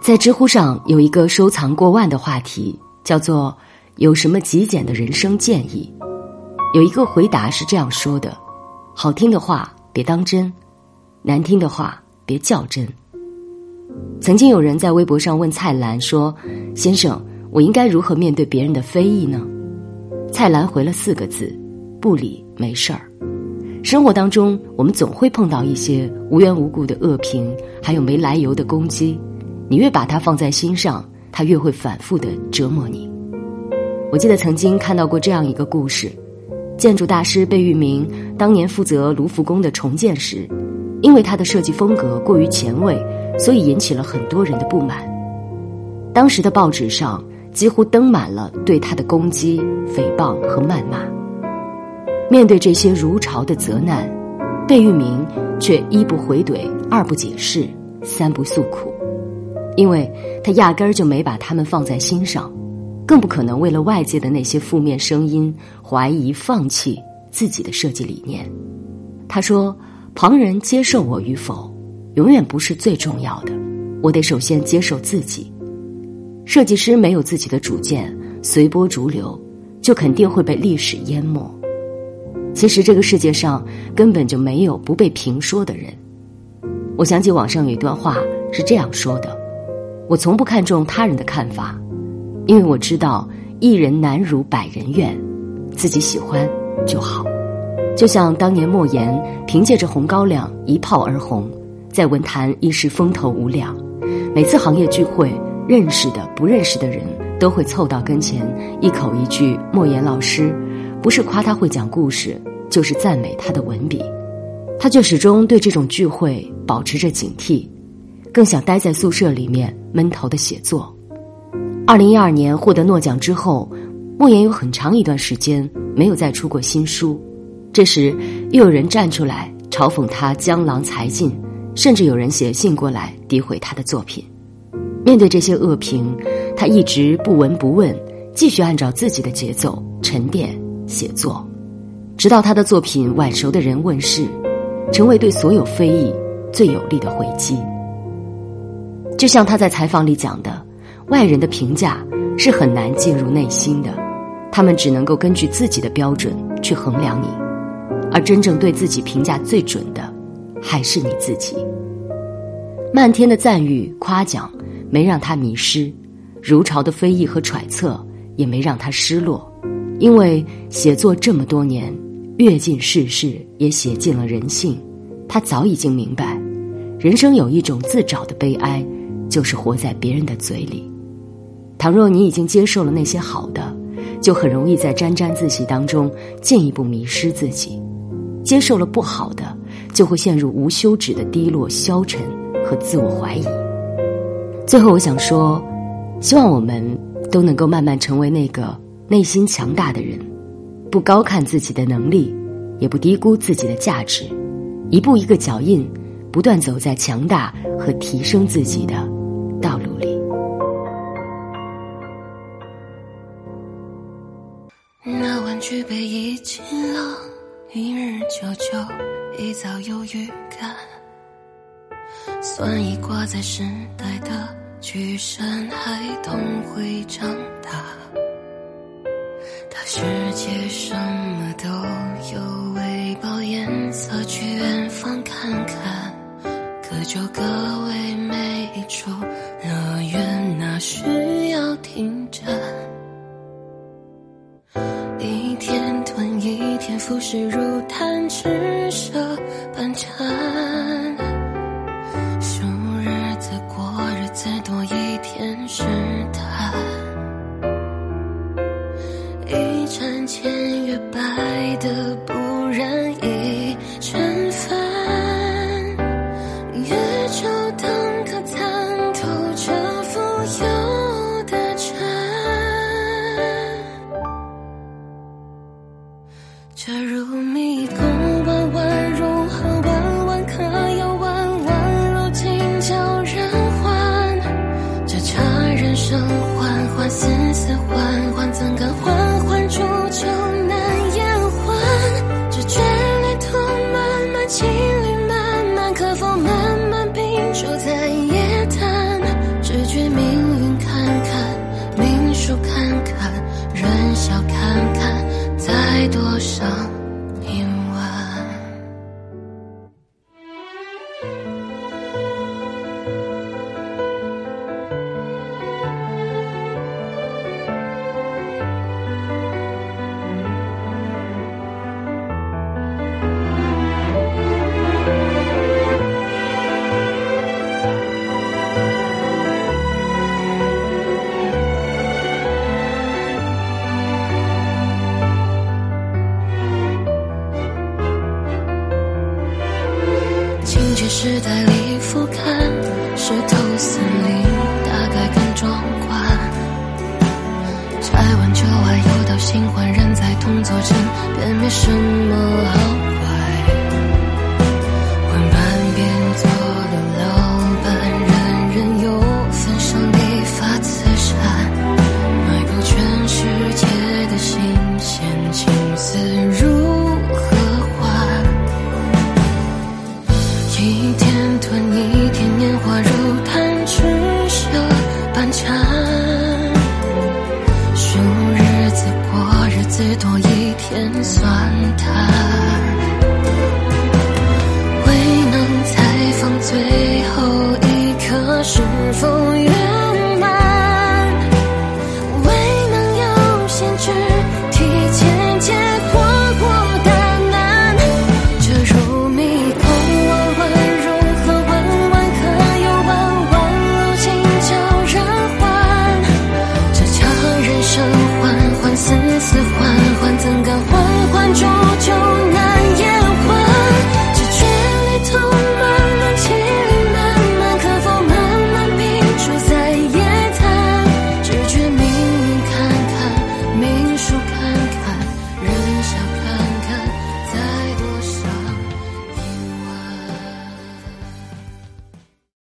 在知乎上有一个收藏过万的话题，叫做“有什么极简的人生建议”。有一个回答是这样说的：“好听的话别当真，难听的话别较真。”曾经有人在微博上问蔡澜说：“先生，我应该如何面对别人的非议呢？”蔡澜回了四个字：“不理，没事儿。”生活当中，我们总会碰到一些无缘无故的恶评，还有没来由的攻击。你越把它放在心上，它越会反复的折磨你。我记得曾经看到过这样一个故事：建筑大师贝聿铭当年负责卢浮宫的重建时，因为他的设计风格过于前卫，所以引起了很多人的不满。当时的报纸上几乎登满了对他的攻击、诽谤和谩骂。面对这些如潮的责难，贝聿铭却一不回怼，二不解释，三不诉苦。因为他压根儿就没把他们放在心上，更不可能为了外界的那些负面声音怀疑放弃自己的设计理念。他说：“旁人接受我与否，永远不是最重要的，我得首先接受自己。设计师没有自己的主见，随波逐流，就肯定会被历史淹没。其实这个世界上根本就没有不被评说的人。”我想起网上有一段话是这样说的。我从不看重他人的看法，因为我知道一人难如百人愿，自己喜欢就好。就像当年莫言凭借着《红高粱》一炮而红，在文坛一时风头无两。每次行业聚会，认识的不认识的人都会凑到跟前，一口一句“莫言老师”，不是夸他会讲故事，就是赞美他的文笔。他却始终对这种聚会保持着警惕。更想待在宿舍里面闷头的写作。二零一二年获得诺奖之后，莫言有很长一段时间没有再出过新书。这时，又有人站出来嘲讽他江郎才尽，甚至有人写信过来诋毁他的作品。面对这些恶评，他一直不闻不问，继续按照自己的节奏沉淀写作，直到他的作品《晚熟的人》问世，成为对所有非议最有力的回击。就像他在采访里讲的，外人的评价是很难进入内心的，他们只能够根据自己的标准去衡量你，而真正对自己评价最准的，还是你自己。漫天的赞誉夸奖没让他迷失，如潮的非议和揣测也没让他失落，因为写作这么多年，阅尽世事，也写尽了人性，他早已经明白，人生有一种自找的悲哀。就是活在别人的嘴里。倘若你已经接受了那些好的，就很容易在沾沾自喜当中进一步迷失自己；接受了不好的，就会陷入无休止的低落、消沉和自我怀疑。最后，我想说，希望我们都能够慢慢成为那个内心强大的人，不高看自己的能力，也不低估自己的价值，一步一个脚印，不断走在强大和提升自己的。那玩具被遗弃了，一日久久，一早有预感。算一挂在时代的巨山，孩童会长大。大世界什么都有，为饱颜色去远方看看，各就各位每一处。天吞一天，浮世如弹指，舍半缠。数日子过日子，多一天试探。一盏千月白的不染缓缓